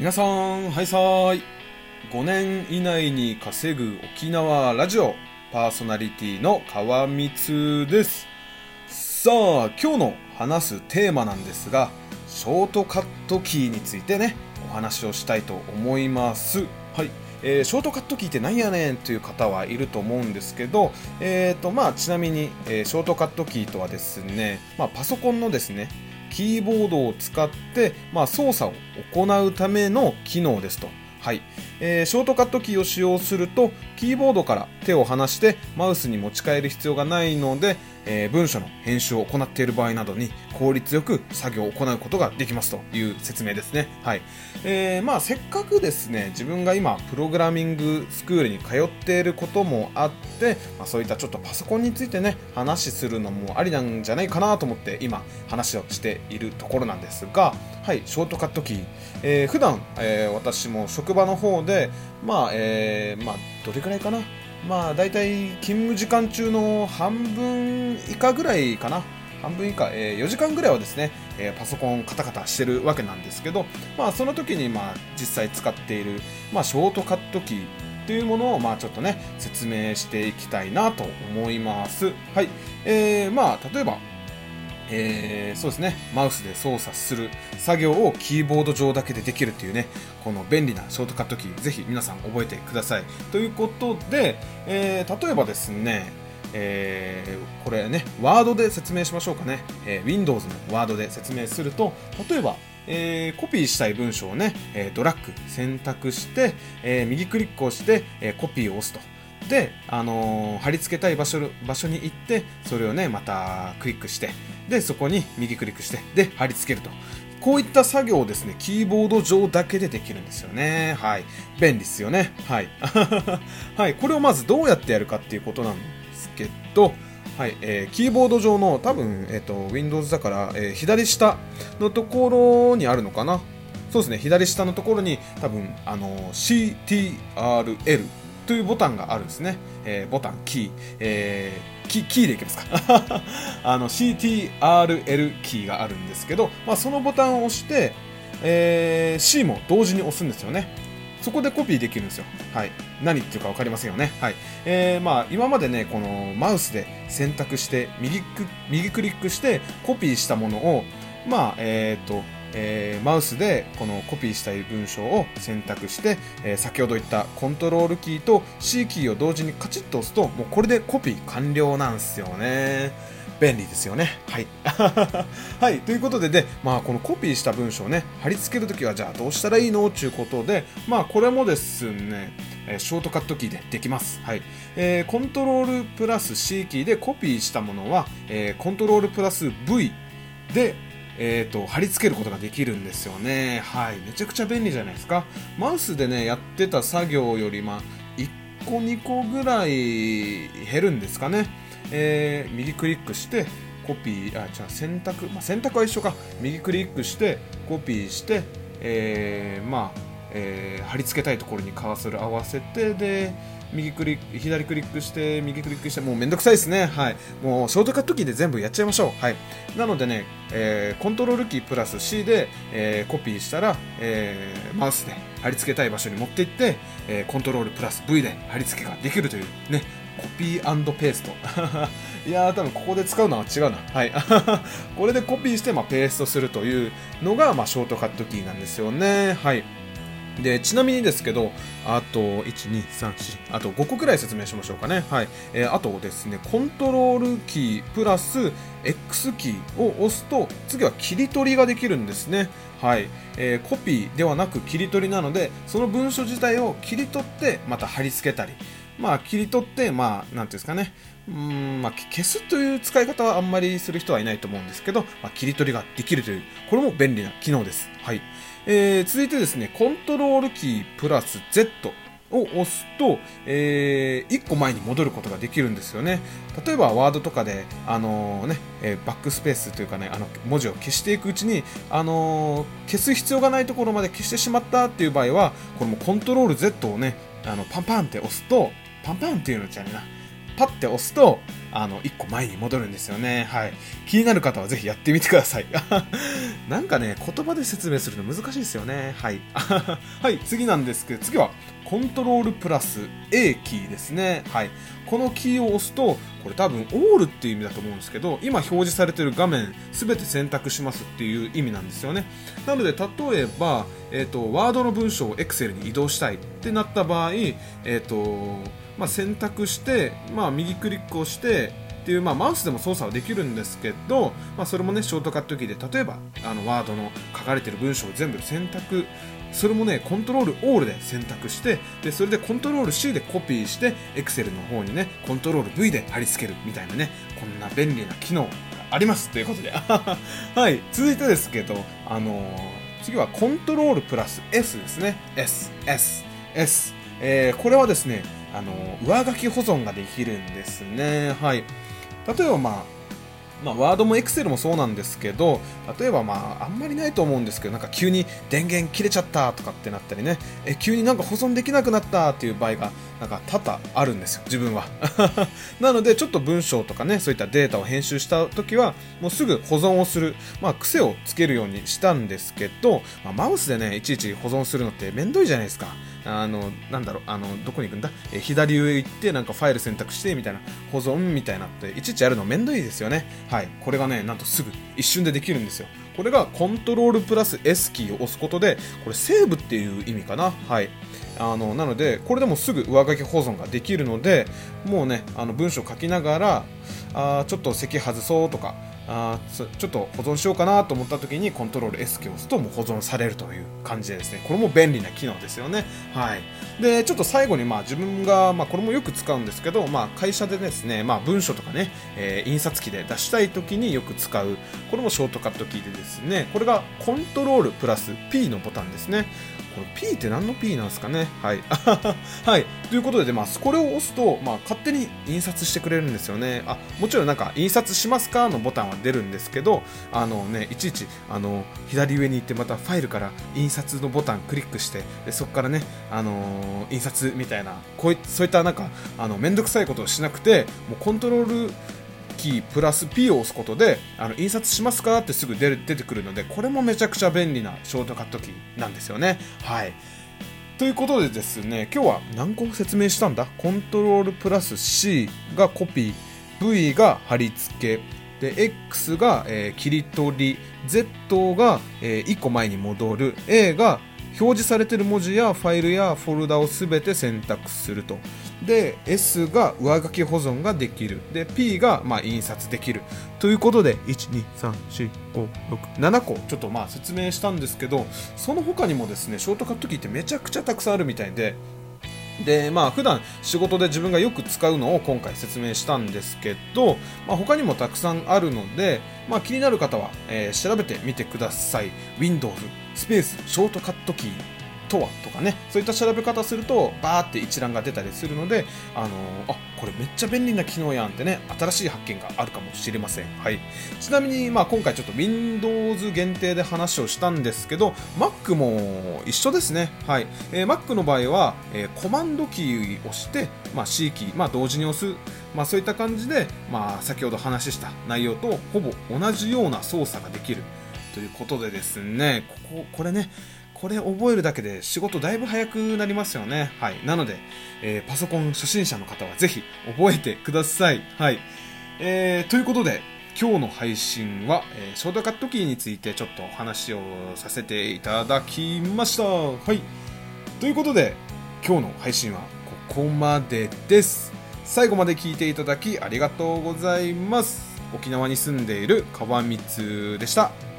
皆さん、はいさーい。5年以内に稼ぐ沖縄ラジオパーソナリティの川光です。さあ、今日の話すテーマなんですが、ショートカットキーについてね、お話をしたいと思います。はい。えーショートカットキーって何やねんという方はいると思うんですけど、えーとまあ、ちなみに、えーショートカットキーとはですね、まあ、パソコンのですねキーボードを使って、まあ、操作を行うための機能ですと。はいえーショートカットキーを使用するとキーボードから手を離してマウスに持ち替える必要がないので、えー文書の編集を行っている場合などに効率よく作業を行うことができますという説明ですね。はい。えーまあ、せっかくですね自分が今プログラミングスクールに通っていることもあって、まあ、そういったちょっとパソコンについてね話するのもありなんじゃないかなと思って今話をしているところなんですが、はい、ショートカットキー、えー普段、えー私も職場の方でまあ、えーまあ、どれくらいかな？まあ大体勤務時間中の半分以下ぐらいかな半分以下、えー4時間ぐらいはですね、えーパソコンカタカタしてるわけなんですけど、まあ、その時にまあ実際使っている、まあ、ショートカットキーというものをまあちょっとね説明していきたいなと思います。はい、えー、まあ例えばえーそうですね。マウスで操作する作業をキーボード上だけでできるというねこの便利なショートカットキーぜひ皆さん覚えてください。ということで、えー例えばですねえーこれねワードで説明しましょうかね、え Windows のワードで説明すると例えばえーコピーしたい文章をね、えードラッグ選択して、えー右クリックをして、えコピーを押すと。で、あの貼り付けたい場所場所に行ってそれをねまたクリックしてでそこに右クリックしてで貼り付けると。こういった作業をですねキーボード上だけでできるんですよね。はい。便利ですよね。はい。はい。これをまずどうやってやるかっていうことなんですけどはい、えーキーボード上の多分、えー、と Windows だから、えー左下のところにあるのかな？そうですね。左下のところに多分あの CTRL というボタンがあるんですね、えーボタンキー、えーキキーでいけますか あの CTRL キーがあるんですけど、まあ、そのボタンを押して、えー C も同時に押すんですよねそこでコピーできるんですよ。はい。何言っていうか分かりませんよね。はい。えー、まあ、今までね、このマウスで選択して、右ク右クリックして、コピーしたものを、まあ、えっ、と、えーマウスでこのコピーしたい文章を選択して、えー先ほど言ったコントロールキーと C キーを同時にカチッと押すともうこれでコピー完了なんすよね。便利ですよね。はい。はい。ということでで、まあ、このコピーした文章をね貼り付けるときはじゃあどうしたらいいの？ということでまあこれもですねえショートカットキーでできます。はい。えーコントロールプラス C キーでコピーしたものは、えーコントロールプラス V で、えーと貼り付けることができるんですよね。はい。めちゃくちゃ便利じゃないですか。マウスでね、やってた作業より、まあ、1個2個ぐらい減るんですかね。えー右クリックして、コピー、あ、じゃあ選択、まあ、選択は一緒か。右クリックして、コピーして、えーまあ、えー貼り付けたいところにカーソル合わせて、で、右クリック、左クリックして、右クリックして、もうめんどくさいですね。はい。もうショートカットキーで全部やっちゃいましょう。はい。なのでね、えーコントロールキープラス C で、えーコピーしたら、えーマウスで貼り付けたい場所に持っていって、えコントロールプラス V で貼り付けができるというね、コピーペースト。いやー、多分ここで使うのは違うな。はい。これでコピーして、まあ、ペーストするというのが、まあ、ショートカットキーなんですよね。はい。でちなみにですけど、あと1、2、3、4、あと5個くらい説明しましょうかね。はい。えーあとですね、コントロールキープラス X キーを押すと、次は切り取りができるんですね。はい。えーコピーではなく切り取りなので、その文書自体を切り取って、また貼り付けたり、まあ、切り取って、まあ、なんていうんですかね、うん、まあ、消すという使い方はあんまりする人はいないと思うんですけど、まあ、切り取りができるという、これも便利な機能です。はい。えー続いてですね、コントロールキープラス Z を押すと、え1個前に戻ることができるんですよね。例えばワードとかで、あのねえーバックスペースというかね、あの文字を消していくうちに、あの消す必要がないところまで消してしまったっていう場合は、これもコントロール Z をね、あのパンパンって押すと、パンパンっていうのじゃねえな、パッて押すと、あの、1個前に戻るんですよね。はい。気になる方はぜひやってみてください。なんかね、言葉で説明するの難しいですよね。はい。はい、次なんですけど、次は、コントロールプラス A キーですね。はい。このキーを押すと、これ多分オールっていう意味だと思うんですけど、今表示されてる画面すべて選択しますっていう意味なんですよね。なので、例えば、えっ、ー、と、ワードの文章を Excel に移動したいってなった場合、えっ、ー、と、まあ、選択して、まあ、右クリックをしてっていう、まあ、マウスでも操作はできるんですけど、まあ、それもねショートカットキーで例えばあのワードの書かれてる文章を全部選択それもねコントロールオールで選択してでそれでコントロール C でコピーして Excel の方にねコントロール V で貼り付けるみたいなねこんな便利な機能がありますということで。はい続いてですけどあのー、次はコントロールプラス S ですね。S S S えー、これはですねあの上書き保存ができるんですね。はい。例えばまあまあ、ワードもエクセルもそうなんですけど、例えばまあ、あんまりないと思うんですけど、なんか急に電源切れちゃったとかってなったりね、え、急になんか保存できなくなったっていう場合が、なんか多々あるんですよ、自分は。なので、ちょっと文章とかね、そういったデータを編集した時は、もうすぐ保存をする、まあ、癖をつけるようにしたんですけど、まあ、マウスでね、いちいち保存するのってめんどいじゃないですか。あの、なんだろう、あの、どこに行くんだ？え左上行って、なんかファイル選択して、みたいな、保存みたいなって、いちいちやるのめんどいですよね。はい。これがね、なんとすぐ、一瞬でできるんですよ。これがコントロールプラス S キーを押すことで、これセーブっていう意味かな。はい。あのなのでこれでもすぐ上書き保存ができるのでもうねあの文章書きながらあちょっと席外そうとかあちょっと保存しようかなと思った時にコントロール S キーを押すともう保存されるという感じでですねこれも便利な機能ですよね。はい。でちょっと最後にまあ自分が、まあ、これもよく使うんですけど、まあ、会社でですね、まあ、文書とかね、えー、印刷機で出したい時によく使うこれもショートカットキーでですねこれがコントロールプラス P のボタンですね。これ P って何の P なんですかね？はい。はい。ということで、まあ、これを押すと、まあ、勝手に印刷してくれるんですよね。あ、もちろんなんか、印刷しますかのボタンは出るんですけど、あのね、いちいち、あの、左上に行ってまたファイルから印刷のボタンクリックして、でそこからね、あのー、印刷みたいな、こういそういったなんか、あの、めんどくさいことをしなくて、もうコントロール、キープラス P を押すことであの印刷しますかってすぐ出出てくるのでこれもめちゃくちゃ便利なショートカットキーなんですよね。はい。ということでですね今日は何個説明したんだ？コントロールプラス C がコピー V が貼り付け。で X が、えー、切り取り。Z が、えー、1個前に戻る。A が表示されている文字やファイルやフォルダを全て選択すると。で S が上書き保存ができる。で P がまあ印刷できる。ということで1234567個。ちょっとまあ説明したんですけどその他にもですねショートカットキーってめちゃくちゃたくさんあるみたいででまあ普段仕事で自分がよく使うのを今回説明したんですけど、まあ、他にもたくさんあるので、まあ、気になる方は、えー、調べてみてください。Windows スペースショートカットキーとは？とかね。そういった調べ方するとバーって一覧が出たりするのであのー、あこれめっちゃ便利な機能やんってね新しい発見があるかもしれません、はい、ちなみに、まあ、今回ちょっと Windows 限定で話をしたんですけど Mac も一緒ですね、はい。えー、Mac の場合は、えー、コマンドキーを押して、まあ、C キー、まあ、同時に押す。まあ、そういった感じで、まあ、先ほど話した内容とほぼ同じような操作ができる。ということでですね、ここ、これね、これ覚えるだけで仕事だいぶ早くなりますよね。はい。なので、えー、パソコン初心者の方はぜひ覚えてください。はい。えー、ということで、今日の配信は、えー、ショートカットキーについてちょっとお話をさせていただきました。はい。ということで、今日の配信はここまでです。最後まで聞いていただきありがとうございます。沖縄に住んでいる川光でした。